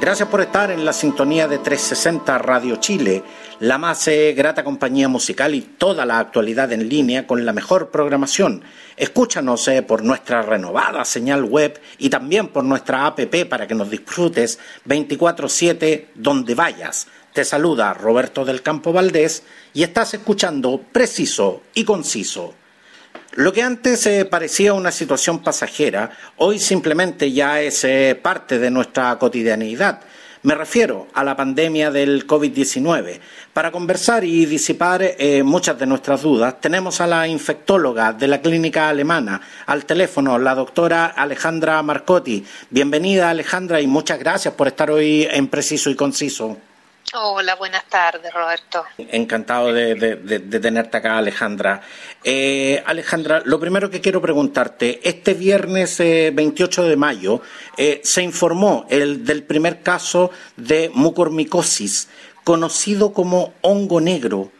Gracias por estar en la sintonía de 360 Radio Chile, la más eh, grata compañía musical y toda la actualidad en línea con la mejor programación. Escúchanos eh, por nuestra renovada señal web y también por nuestra app para que nos disfrutes 24/7 donde vayas. Te saluda Roberto del Campo Valdés y estás escuchando Preciso y Conciso. Lo que antes eh, parecía una situación pasajera, hoy simplemente ya es eh, parte de nuestra cotidianidad. Me refiero a la pandemia del COVID-19. Para conversar y disipar eh, muchas de nuestras dudas, tenemos a la infectóloga de la clínica alemana al teléfono, la doctora Alejandra Marcotti. Bienvenida, Alejandra, y muchas gracias por estar hoy en Preciso y Conciso. Hola, buenas tardes, Roberto. Encantado de, tenerte acá, Alejandra. Eh, Alejandra, lo primero que quiero preguntarte, este viernes 28 eh, de mayo eh, se informó el, del primer caso de mucormicosis, conocido como hongo negro.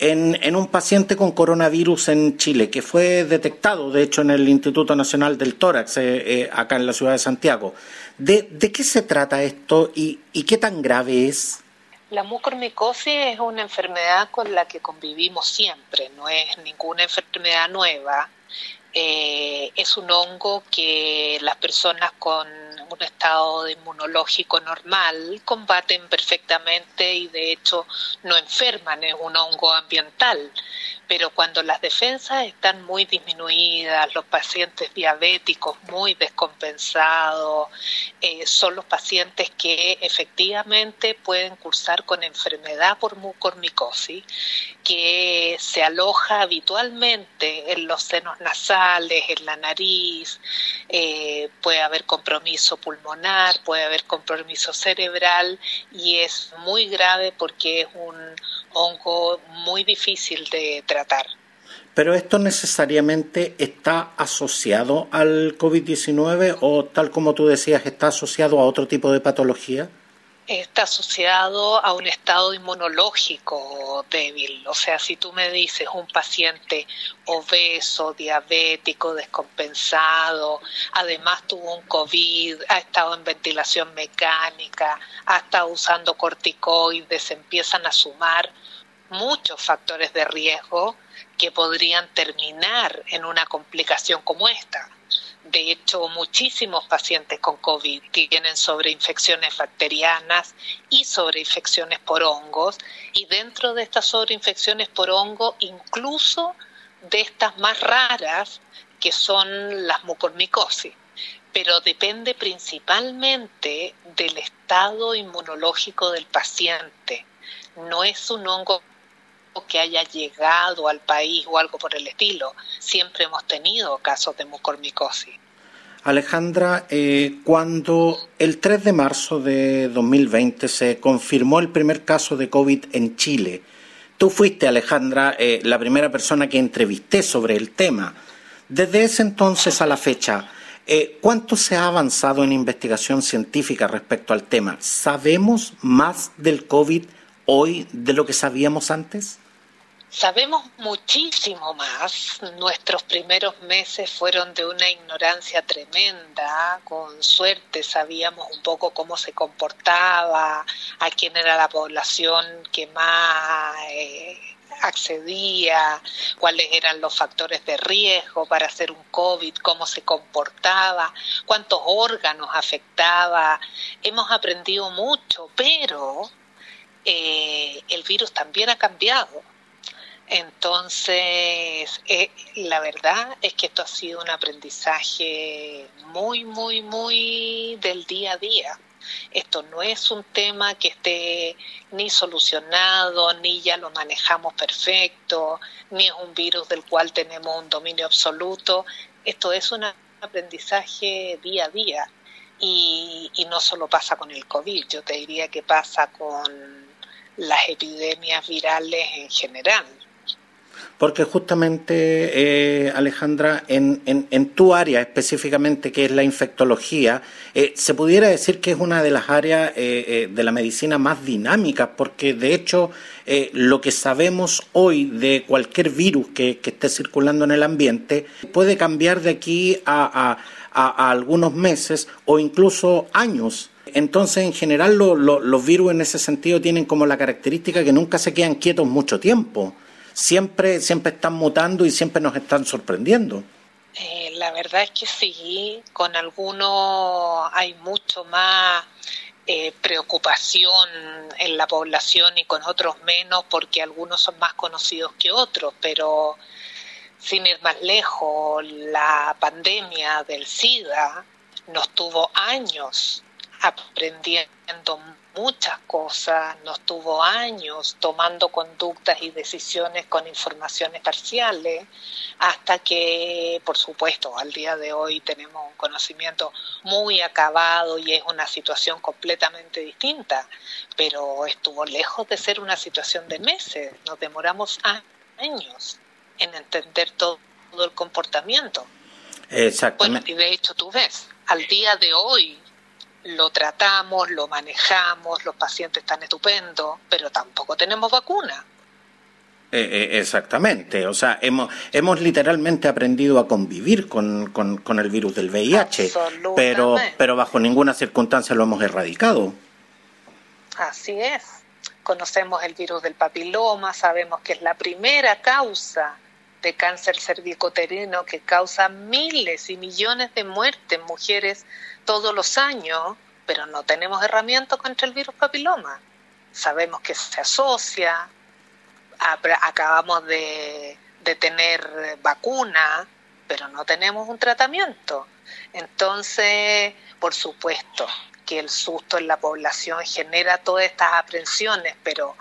En, un paciente con coronavirus en Chile, que fue detectado, de hecho, en el Instituto Nacional del Tórax, acá en la ciudad de Santiago. ¿De, qué se trata esto y qué tan grave es? La mucormicosis es una enfermedad con la que convivimos siempre, no es ninguna enfermedad nueva. Eh, es un hongo que las personas con un estado inmunológico normal combaten perfectamente y de hecho no enferman, es un hongo ambiental pero cuando las defensas están muy disminuidas, los pacientes diabéticos muy descompensados, eh, son los pacientes que efectivamente pueden cursar con enfermedad por mucormicosis, que se aloja habitualmente en los senos nasales, en la nariz, eh, puede haber compromiso pulmonar, puede haber compromiso cerebral y es muy grave porque es un hongo muy difícil de tratar. Pero esto necesariamente está asociado al COVID-19 o tal como tú decías, está asociado a otro tipo de patología? Está asociado a un estado inmunológico débil. O sea, si tú me dices un paciente obeso, diabético, descompensado, además tuvo un COVID, ha estado en ventilación mecánica, ha estado usando corticoides, empiezan a sumar muchos factores de riesgo que podrían terminar en una complicación como esta. De hecho, muchísimos pacientes con COVID tienen sobreinfecciones bacterianas y sobreinfecciones por hongos, y dentro de estas sobreinfecciones por hongo, incluso de estas más raras, que son las mucormicosis. Pero depende principalmente del estado inmunológico del paciente. No es un hongo que haya llegado al país o algo por el estilo. Siempre hemos tenido casos de mucormicosis. Alejandra, eh, cuando el 3 de marzo de 2020 se confirmó el primer caso de COVID en Chile, tú fuiste, Alejandra, eh, la primera persona que entrevisté sobre el tema. Desde ese entonces a la fecha, eh, ¿cuánto se ha avanzado en investigación científica respecto al tema? ¿Sabemos más del COVID hoy de lo que sabíamos antes? Sabemos muchísimo más. Nuestros primeros meses fueron de una ignorancia tremenda. Con suerte sabíamos un poco cómo se comportaba, a quién era la población que más eh, accedía, cuáles eran los factores de riesgo para hacer un COVID, cómo se comportaba, cuántos órganos afectaba. Hemos aprendido mucho, pero eh, el virus también ha cambiado entonces, eh, la verdad es que esto ha sido un aprendizaje muy, muy, muy del día a día. Esto no es un tema que esté ni solucionado, ni ya lo manejamos perfecto, ni es un virus del cual tenemos un dominio absoluto. Esto es un aprendizaje día a día. Y, y no solo pasa con el COVID, yo te diría que pasa con las epidemias virales en general. Porque justamente, eh, Alejandra, en, en, tu área específicamente, que es la infectología, eh, se pudiera decir que es una de las áreas eh, de la medicina más dinámicas, porque de hecho lo que sabemos hoy de cualquier virus que, esté circulando en el ambiente puede cambiar de aquí a, a, algunos meses o incluso años. Entonces, en general, los virus en ese sentido tienen como la característica que nunca se quedan quietos mucho tiempo siempre, siempre están mutando y siempre nos están sorprendiendo. Eh, la verdad es que sí, con algunos hay mucho más eh, preocupación en la población y con otros menos porque algunos son más conocidos que otros, pero sin ir más lejos, la pandemia del SIDA nos tuvo años aprendiendo muchas cosas, nos tuvo años tomando conductas y decisiones con informaciones parciales, hasta que, por supuesto, al día de hoy tenemos un conocimiento muy acabado y es una situación completamente distinta, pero estuvo lejos de ser una situación de meses, nos demoramos años en entender todo, el comportamiento. Exactamente. y de hecho tú ves, al día de hoy lo tratamos, lo manejamos, los pacientes están estupendos, pero tampoco tenemos vacuna. Eh, eh, exactamente, o sea, hemos, hemos literalmente aprendido a convivir con, con, el virus del VIH, pero, pero bajo ninguna circunstancia lo hemos erradicado. Así es, conocemos el virus del papiloma, sabemos que es la primera causa de cáncer cervicoterino que causa miles y millones de muertes en mujeres todos los años, pero no tenemos herramientas contra el virus papiloma. Sabemos que se asocia, acabamos de, tener vacuna, pero no tenemos un tratamiento. Entonces, por supuesto que el susto en la población genera todas estas aprensiones, pero,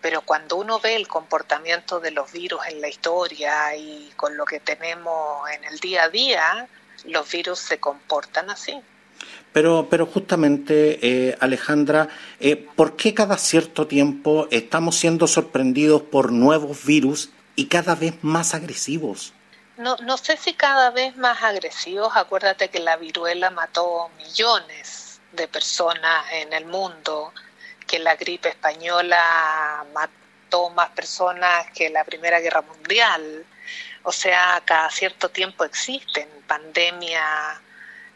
pero cuando uno ve el comportamiento de los virus en la historia y con lo que tenemos en el día a día, los virus se comportan así. Pero, pero justamente, eh, Alejandra, eh, ¿por qué cada cierto tiempo estamos siendo sorprendidos por nuevos virus y cada vez más agresivos? No, no sé si cada vez más agresivos. Acuérdate que la viruela mató millones de personas en el mundo, que la gripe española mató más personas que la Primera Guerra Mundial. O sea, cada cierto tiempo existen pandemias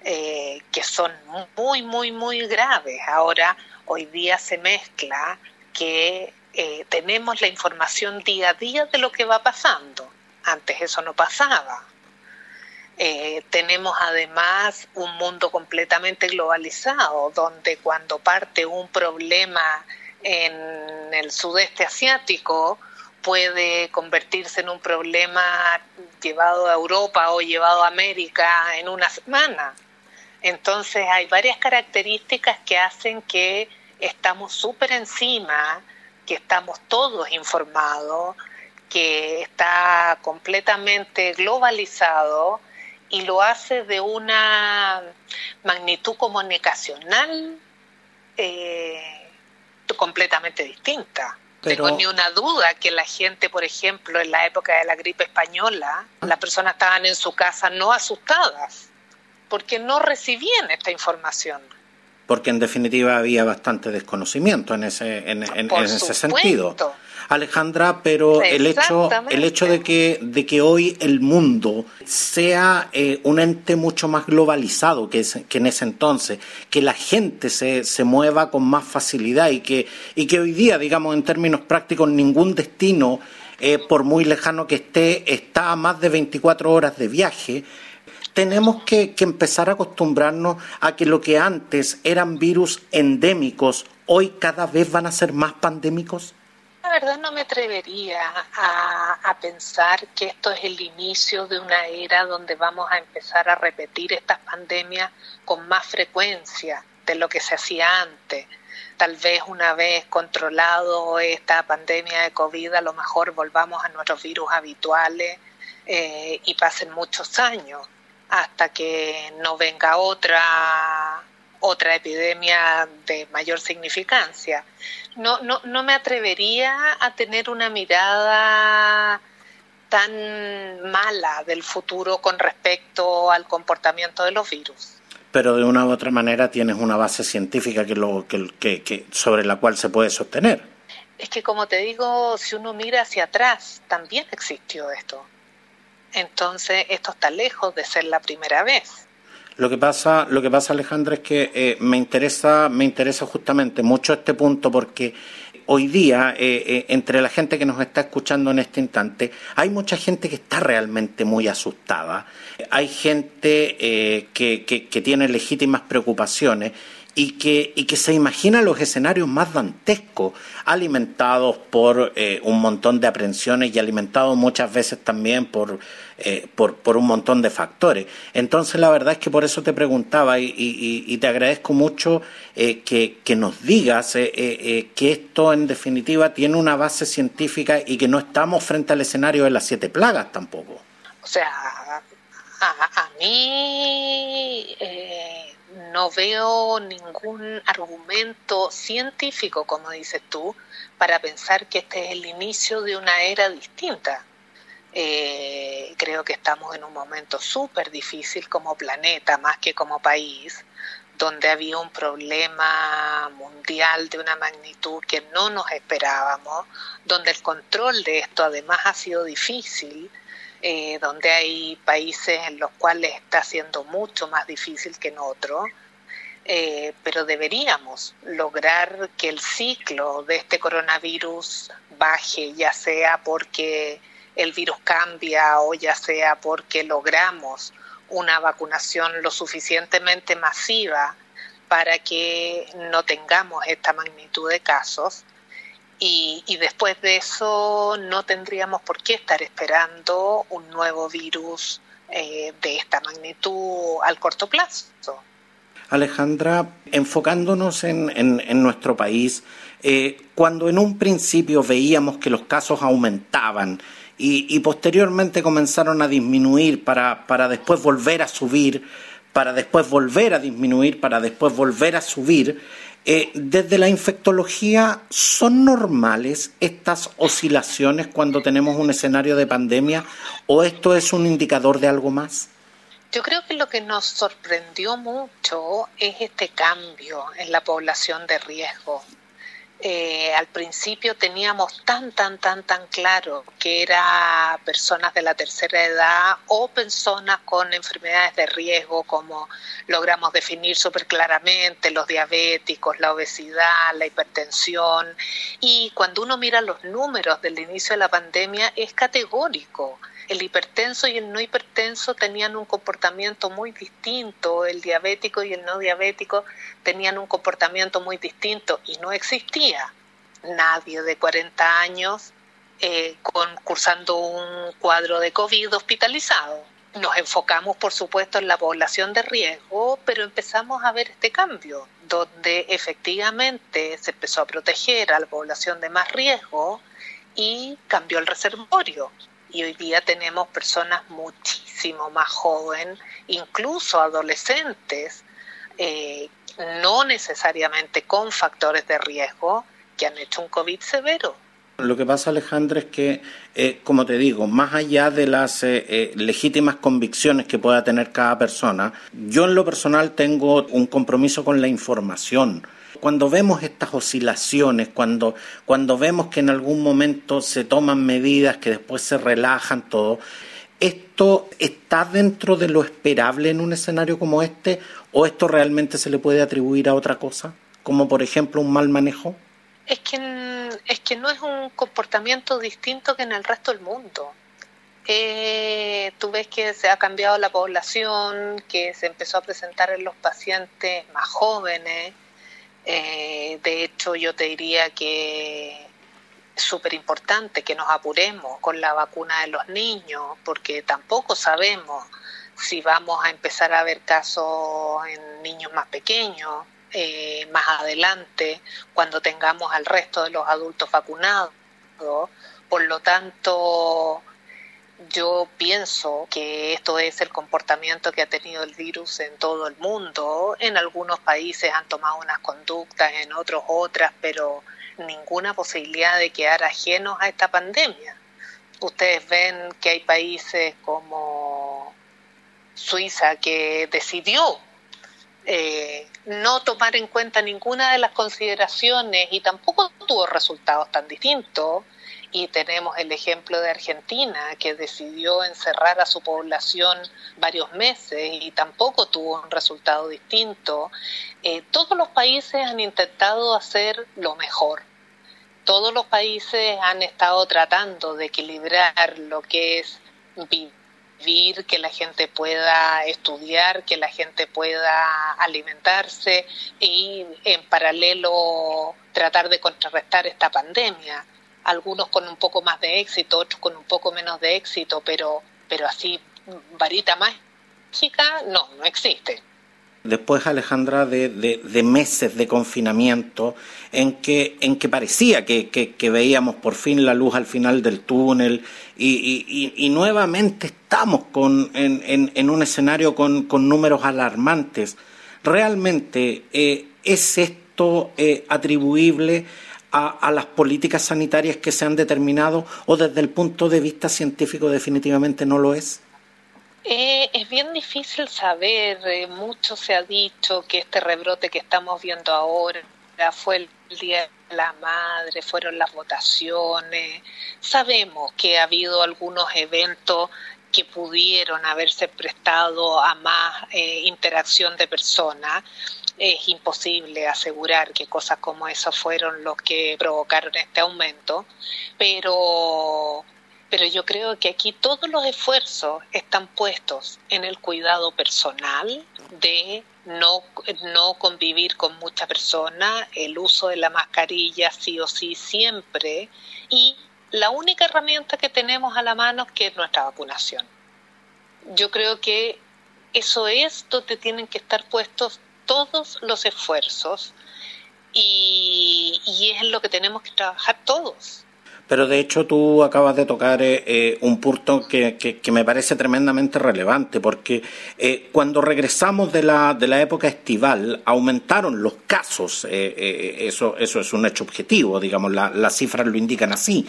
eh, que son muy, muy, muy graves. Ahora, hoy día se mezcla que eh, tenemos la información día a día de lo que va pasando. Antes eso no pasaba. Eh, tenemos además un mundo completamente globalizado, donde cuando parte un problema en el sudeste asiático, puede convertirse en un problema llevado a Europa o llevado a América en una semana. Entonces hay varias características que hacen que estamos súper encima, que estamos todos informados, que está completamente globalizado y lo hace de una magnitud comunicacional eh, completamente distinta. Tengo ni una duda que la gente, por ejemplo, en la época de la gripe española, ah. las personas estaban en su casa no asustadas, porque no recibían esta información. Porque en definitiva había bastante desconocimiento en ese, en, ese sentido. Alejandra, pero el hecho, el hecho de que, de que hoy el mundo sea eh, un ente mucho más globalizado que, que en ese entonces, que la gente se, se mueva con más facilidad y que, y que hoy día, digamos en términos prácticos, ningún destino, eh, por muy lejano que esté, está a más de 24 horas de viaje, tenemos que, que, empezar a acostumbrarnos a que lo que antes eran virus endémicos, hoy cada vez van a ser más pandémicos? Verdad no me atrevería a, pensar que esto es el inicio de una era donde vamos a empezar a repetir estas pandemias con más frecuencia de lo que se hacía antes. Tal vez una vez controlado esta pandemia de COVID, a lo mejor volvamos a nuestros virus habituales eh, y pasen muchos años hasta que no venga otra otra epidemia de mayor significancia. No, no, no me atrevería a tener una mirada tan mala del futuro con respecto al comportamiento de los virus. Pero de una u otra manera tienes una base científica que lo, que, sobre la cual se puede sostener. Es que como te digo, si uno mira hacia atrás, también existió esto. Entonces, esto está lejos de ser la primera vez. Lo que pasa, lo que pasa, Alejandra, es que eh, me interesa, me interesa justamente mucho este punto porque hoy día, eh, eh, entre la gente que nos está escuchando en este instante, hay mucha gente que está realmente muy asustada. Hay gente que, que, tiene legítimas preocupaciones y que, y que se imagina los escenarios más dantescos, alimentados por eh, un montón de aprensiones y alimentados muchas veces también por, eh, por, por, un montón de factores. Entonces, la verdad es que por eso te preguntaba y, y, te agradezco mucho eh, que, que, nos digas que esto, en definitiva, tiene una base científica y que no estamos frente al escenario de las siete plagas tampoco. O sea, a, a mí no veo ningún argumento científico, como dices tú, para pensar que este es el inicio de una era distinta. Eh, creo que estamos en un momento súper difícil como planeta, más que como país, donde había un problema mundial de una magnitud que no nos esperábamos, donde el control de esto además ha sido difícil, eh, donde hay países en los cuales está siendo mucho más difícil que en otros, eh, pero deberíamos lograr que el ciclo de este coronavirus baje, ya sea porque el virus cambia o ya sea porque logramos una vacunación lo suficientemente masiva para que no tengamos esta magnitud de casos y, después de eso no tendríamos por qué estar esperando un nuevo virus eh, de esta magnitud al corto plazo. Alejandra, enfocándonos en, nuestro país, eh, cuando en un principio veíamos que los casos aumentaban y, posteriormente comenzaron a disminuir para, para después volver a subir, para después volver a disminuir, para después volver a subir, eh, desde la infectología, ¿son normales estas oscilaciones cuando tenemos un escenario de pandemia o esto es un indicador de algo más? Yo creo que lo que nos sorprendió mucho es este cambio en la población de riesgo. Eh, al principio teníamos tan, tan, tan, tan claro que era personas de la tercera edad o personas con enfermedades de riesgo, como logramos definir súper claramente, los diabéticos, la obesidad, la hipertensión. Y cuando uno mira los números del inicio de la pandemia, es categórico el hipertenso y el no hipertenso tenían un comportamiento muy distinto, el diabético y el no diabético tenían un comportamiento muy distinto y no existía nadie de 40 años eh, con, cursando un cuadro de COVID hospitalizado. Nos enfocamos, por supuesto, en la población de riesgo, pero empezamos a ver este cambio, donde efectivamente se empezó a proteger a la población de más riesgo y cambió el reservorio y hoy día tenemos personas muchísimo más jóvenes, incluso adolescentes, eh, no necesariamente con factores de riesgo, que han hecho un COVID severo. Lo que pasa, Alejandra, es que, eh, como te digo, más allá de las eh, legítimas convicciones que pueda tener cada persona, yo en lo personal tengo un compromiso con la información cuando vemos estas oscilaciones, cuando, cuando vemos que en algún momento se toman medidas que después se relajan todo, ¿esto está dentro de lo esperable en un escenario como este o esto realmente se le puede atribuir a otra cosa, como por ejemplo un mal manejo? Es que, es que no es un comportamiento distinto que en el resto del mundo. Eh, tú ves que se ha cambiado la población, que se empezó a presentar en los pacientes más jóvenes, eh, de hecho, yo te diría que es súper importante que nos apuremos con la vacuna de los niños, porque tampoco sabemos si vamos a empezar a ver casos en niños más pequeños, eh, más adelante, cuando tengamos al resto de los adultos vacunados. Por lo tanto, yo pienso que esto es el comportamiento que ha tenido el virus en todo el mundo. En algunos países han tomado unas conductas, en otros otras, pero ninguna posibilidad de quedar ajenos a esta pandemia. ustedes ven que hay países como Suiza que decidió eh, no tomar en cuenta ninguna de las consideraciones y tampoco tuvo resultados tan distintos. Y tenemos el ejemplo de Argentina, que decidió encerrar a su población varios meses y tampoco tuvo un resultado distinto. Eh, todos los países han intentado hacer lo mejor. Todos los países han estado tratando de equilibrar lo que es vivir que la gente pueda estudiar, que la gente pueda alimentarse y en paralelo tratar de contrarrestar esta pandemia. Algunos con un poco más de éxito, otros con un poco menos de éxito, pero, pero así varita mágica no, no existe después Alejandra de, de, meses de confinamiento en que, en que parecía que, que, veíamos por fin la luz al final del túnel y, y, nuevamente estamos con, en, en, un escenario con, con, números alarmantes. ¿Realmente eh, es esto eh, atribuible a, las políticas sanitarias que se han determinado o desde el punto de vista científico definitivamente no lo es? Eh, es bien difícil saber, eh, mucho se ha dicho que este rebrote que estamos viendo ahora fue el Día de la Madre, fueron las votaciones, sabemos que ha habido algunos eventos que pudieron haberse prestado a más eh, interacción de personas. Es imposible asegurar que cosas como esas fueron los que provocaron este aumento, pero pero yo creo que aquí todos los esfuerzos están puestos en el cuidado personal de no, no convivir con muchas personas, el uso de la mascarilla sí o sí siempre y la única herramienta que tenemos a la mano que es nuestra vacunación. Yo creo que eso es donde tienen que estar puestos todos los esfuerzos y, y es en lo que tenemos que trabajar todos pero de hecho tú acabas de tocar eh, eh, un punto que, que, me parece tremendamente relevante, porque eh, cuando regresamos de la, de la época estival aumentaron los casos, eso, eso es un hecho objetivo, digamos, las cifras lo indican así,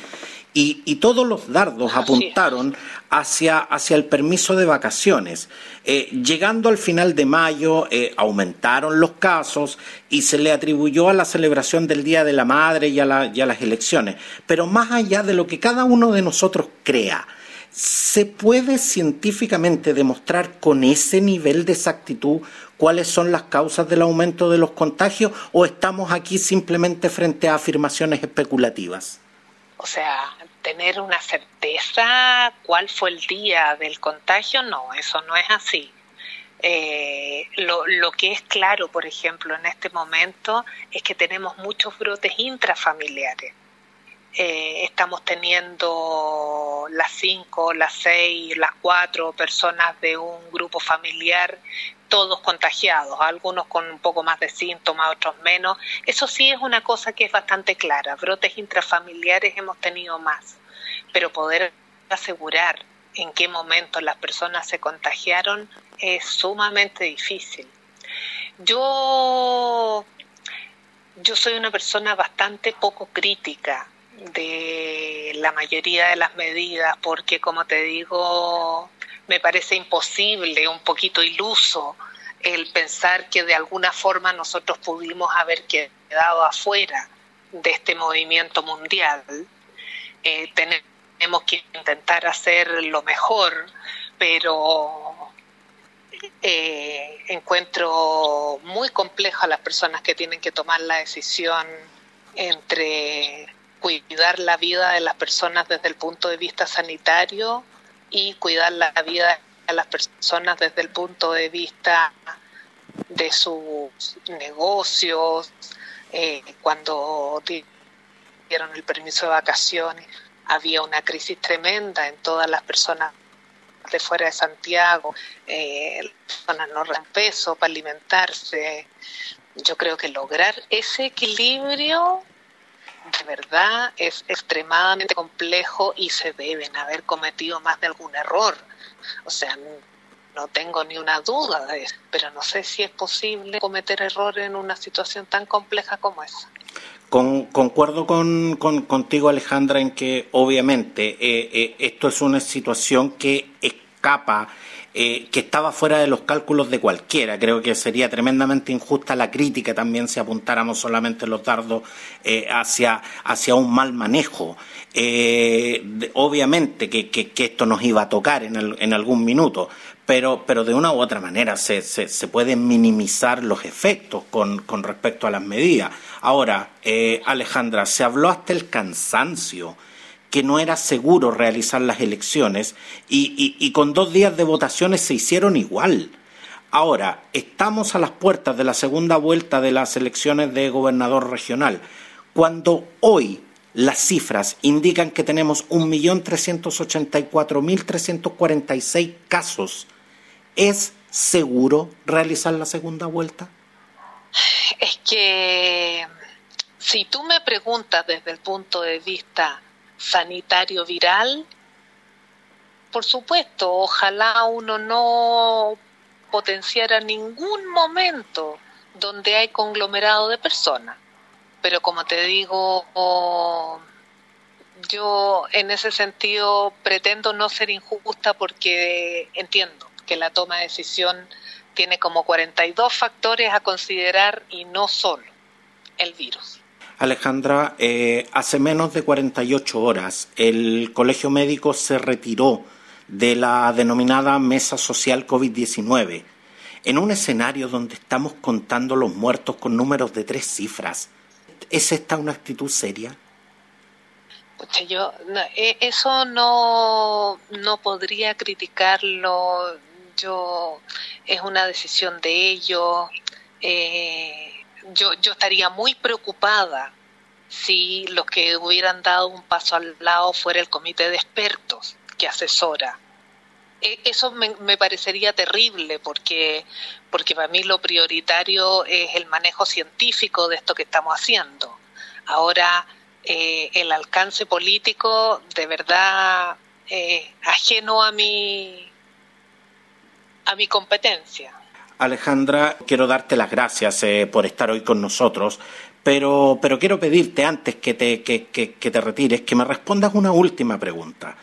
y, todos los dardos apuntaron hacia, hacia el permiso de vacaciones. Eh, llegando al final de mayo, eh, aumentaron los casos y se le atribuyó a la celebración del Día de la Madre y a, las elecciones. Pero más allá de lo que cada uno de nosotros crea, ¿se puede científicamente demostrar con ese nivel de exactitud cuáles son las causas del aumento de los contagios o estamos aquí simplemente frente a afirmaciones especulativas? O sea, tener una certeza cuál fue el día del contagio, no, eso no es así. Eh, lo, lo, que es claro, por ejemplo, en este momento es que tenemos muchos brotes intrafamiliares. Eh, estamos teniendo las cinco, las seis, las cuatro personas de un grupo familiar todos contagiados, algunos con un poco más de síntomas, otros menos. Eso sí es una cosa que es bastante clara. Brotes intrafamiliares hemos tenido más, pero poder asegurar en qué momento las personas se contagiaron es sumamente difícil. Yo, yo soy una persona bastante poco crítica de la mayoría de las medidas porque, como te digo, me parece imposible, un poquito iluso, el pensar que de alguna forma nosotros pudimos haber quedado afuera de este movimiento mundial. Eh, tenemos que intentar hacer lo mejor, pero eh, encuentro muy complejo a las personas que tienen que tomar la decisión entre cuidar la vida de las personas desde el punto de vista sanitario y cuidar la vida de las personas desde el punto de vista de sus negocios, eh, cuando dieron el permiso de vacaciones, había una crisis tremenda en todas las personas de fuera de Santiago, eh, las personas no dan peso para alimentarse. Yo creo que lograr ese equilibrio de verdad es extremadamente complejo y se deben haber cometido más de algún error. O sea, no tengo ni una duda de eso, pero no sé si es posible cometer errores en una situación tan compleja como esa. concuerdo con, contigo, Alejandra, en que obviamente eh, eh, esto es una situación que escapa, eh, que estaba fuera de los cálculos de cualquiera. Creo que sería tremendamente injusta la crítica también si apuntáramos solamente los dardos hacia, hacia un mal manejo. obviamente que, que, esto nos iba a tocar en, en algún minuto, pero, pero de una u otra manera se, se, pueden minimizar los efectos con, con, respecto a las medidas. Ahora, eh, Alejandra, se habló hasta el cansancio que no era seguro realizar las elecciones y, con dos días de votaciones se hicieron igual. Ahora, estamos a las puertas de la segunda vuelta de las elecciones de gobernador regional, cuando hoy las cifras indican que tenemos 1.384.346 casos ¿Es seguro realizar la segunda vuelta? Es que si tú me preguntas desde el punto de vista sanitario viral, por supuesto, ojalá uno no potenciara ningún momento donde hay conglomerado de personas. Pero como te digo, yo en ese sentido pretendo no ser injusta porque entiendo que la toma de decisión tiene como 42 factores a considerar y no solo el virus. Alejandra, eh, hace menos de 48 horas el Colegio Médico se retiró de la denominada Mesa Social COVID-19 en un escenario donde estamos contando los muertos con números de tres cifras. ¿Es esta una actitud seria? yo eh, eso no, no podría criticarlo yo es una decisión de ellos. Eh, yo, yo estaría muy preocupada si los que hubieran dado un paso al lado fuera el comité de expertos que asesora. E, eso me, parecería terrible porque, porque para mí lo prioritario es el manejo científico de esto que estamos haciendo. Ahora, eh, el alcance político de verdad eh, ajeno a mi, a mi competencia. Alejandra, quiero darte las gracias eh, por estar hoy con nosotros, pero, pero quiero pedirte antes que te, que, que, te retires que me respondas una última pregunta.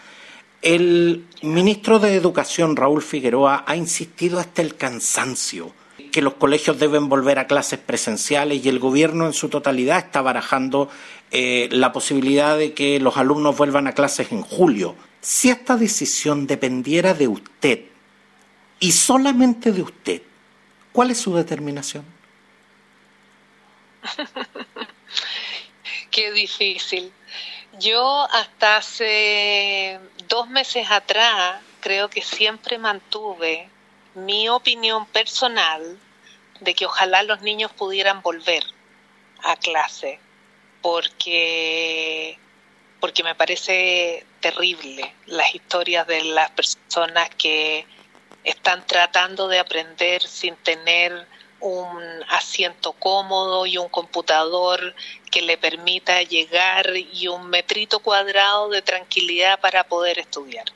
El ministro de Educación, Raúl Figueroa, ha insistido hasta el cansancio que los colegios deben volver a clases presenciales y el gobierno en su totalidad está barajando eh, la posibilidad de que los alumnos vuelvan a clases en julio. Si esta decisión dependiera de usted, y solamente de usted, ¿cuál es su determinación? Qué difícil. Yo hasta hace dos meses atrás creo que siempre mantuve mi opinión personal de que ojalá los niños pudieran volver a clase, porque, porque me parece terrible las historias de las personas que están tratando de aprender sin tener un asiento cómodo y un computador que le permita llegar y un metrito cuadrado de tranquilidad para poder estudiar.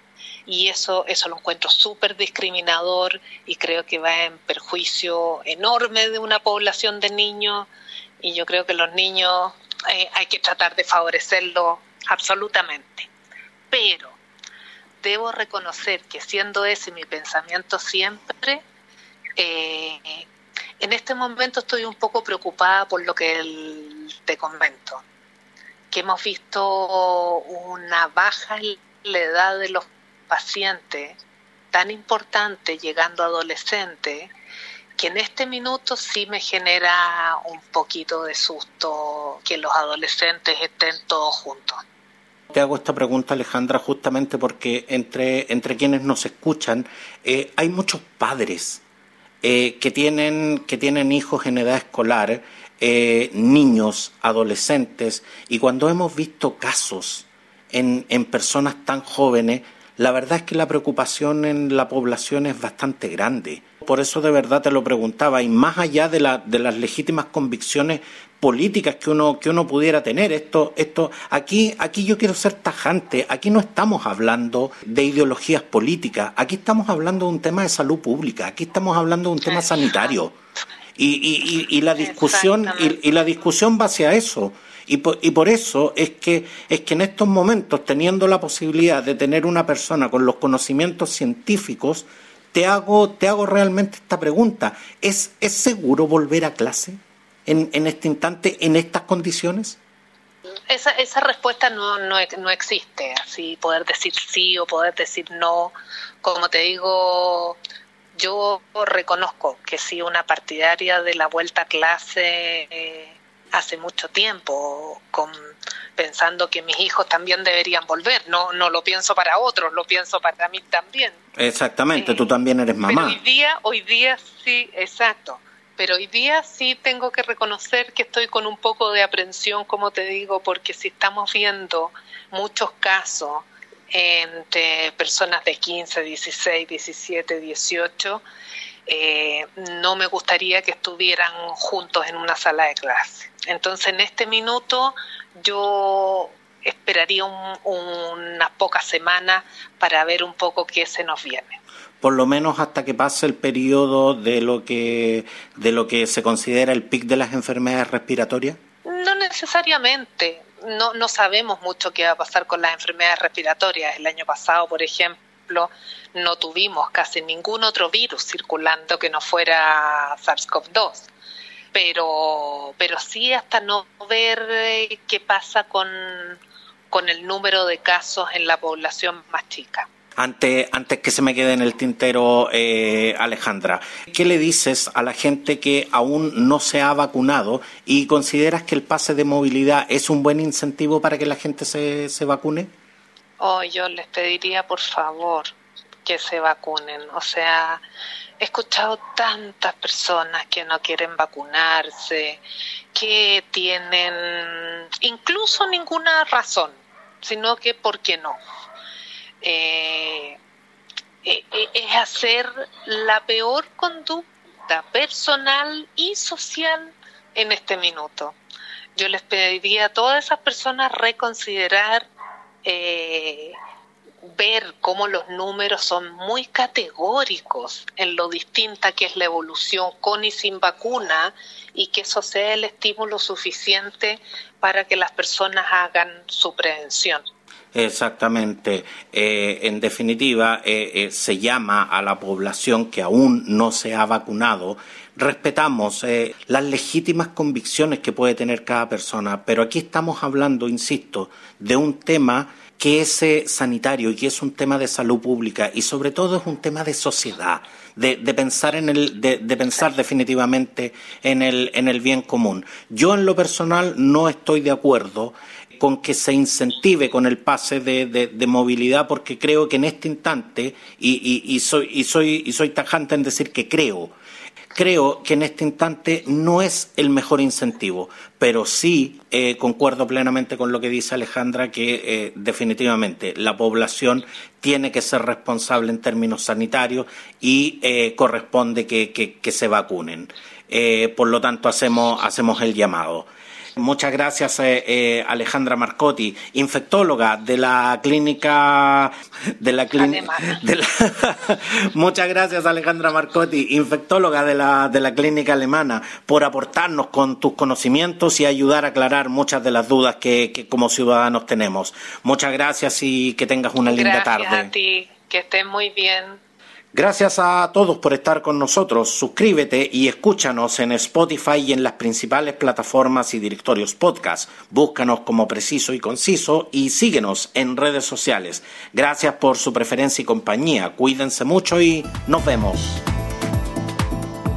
Y eso, eso lo encuentro súper discriminador y creo que va en perjuicio enorme de una población de niños y yo creo que los niños eh, hay que tratar de favorecerlo absolutamente. Pero debo reconocer que siendo ese mi pensamiento siempre, eh, en este momento estoy un poco preocupada por lo que te comento, que hemos visto una baja en la edad de los pacientes tan importante llegando a adolescentes que en este minuto sí me genera un poquito de susto que los adolescentes estén todos juntos. Te hago esta pregunta, Alejandra, justamente porque entre, entre quienes nos escuchan eh, hay muchos padres eh, que, tienen, que tienen hijos en edad escolar, eh, niños, adolescentes, y cuando hemos visto casos en, en personas tan jóvenes, la verdad es que la preocupación en la población es bastante grande. Por eso de verdad te lo preguntaba, y más allá de, la, de las legítimas convicciones políticas que uno que uno pudiera tener esto esto aquí aquí yo quiero ser tajante aquí no estamos hablando de ideologías políticas aquí estamos hablando de un tema de salud pública aquí estamos hablando de un tema sanitario. Y, y, la discusión y, la discusión va hacia eso. Y por, y por, eso es que, es que en estos momentos, teniendo la posibilidad de tener una persona con los conocimientos científicos, te hago, te hago realmente esta pregunta. ¿Es, ¿Es seguro volver a clase en, en este instante, en estas condiciones? Esa, esa respuesta no, no, no existe, así poder decir sí o poder decir no. Como te digo, yo reconozco que sí una partidaria de la vuelta a clase eh, hace mucho tiempo, con, pensando que mis hijos también deberían volver. No, no lo pienso para otros, lo pienso para mí también. Exactamente, tú también eres mamá. Pero hoy día, hoy día sí, exacto. Pero hoy día sí tengo que reconocer que estoy con un poco de aprensión, como te digo, porque si estamos viendo muchos casos entre personas de 15, 16, 17, 18, no me gustaría que estuvieran juntos en una sala de clase. Entonces, en este minuto yo esperaría unas pocas semanas para ver un poco qué se nos viene. Por lo menos hasta que pase el periodo de lo que de lo que se considera el pic de las enfermedades respiratorias. No necesariamente no, no sabemos mucho qué va a pasar con las enfermedades respiratorias. El año pasado, por ejemplo, no tuvimos casi ningún otro virus circulando que no fuera SARS-CoV-2. Pero, pero sí hasta no ver eh, qué pasa con, con el número de casos en la población más chica. Antes, antes que se me quede en el tintero, eh, Alejandra, ¿qué le dices a la gente que aún no se ha vacunado y consideras que el pase de movilidad es un buen incentivo para que la gente se, se vacune? Oh, yo les pediría, por favor, que se vacunen. O sea, he escuchado tantas personas que no quieren vacunarse, que tienen incluso ninguna razón, sino que ¿por qué no? Eh, eh, eh, es hacer la peor conducta personal y social en este minuto. Yo les pediría a todas esas personas reconsiderar, ver cómo los números son muy categóricos en lo distinta que es la evolución con y sin vacuna y que eso sea el estímulo suficiente para que las personas hagan su prevención. Exactamente. Eh, en definitiva, eh, eh, se llama a la población que aún no se ha vacunado. Respetamos las legítimas convicciones que puede tener cada persona, pero aquí estamos hablando, insisto, de un tema que es sanitario y que es un tema de salud pública y sobre todo es un tema de sociedad, de, pensar en el, de, de, pensar definitivamente en el, en el bien común. Yo en lo personal no estoy de acuerdo con que se incentive con el pase de, movilidad, porque creo que en este instante, y, soy, y, soy, y soy tajante en decir que creo, creo que en este instante no es el mejor incentivo, pero sí eh, concuerdo plenamente con lo que dice Alejandra, que eh, definitivamente la población tiene que ser responsable en términos sanitarios y eh, corresponde que, que, se vacunen. por lo tanto, hacemos, hacemos el llamado. Muchas gracias, eh, eh, Alejandra Marcotti, infectóloga de la clínica de la clínica. Muchas gracias, Alejandra Marcotti, infectóloga de la, de la clínica alemana, por aportarnos con tus conocimientos y ayudar a aclarar muchas de las dudas que, como ciudadanos tenemos. Muchas gracias y que tengas una linda tarde. Gracias a ti, que estés muy bien. Gracias a todos por estar con nosotros. Suscríbete y escúchanos en Spotify y en las principales plataformas y directorios podcast. Búscanos como preciso y conciso y síguenos en redes sociales. Gracias por su preferencia y compañía. Cuídense mucho y nos vemos.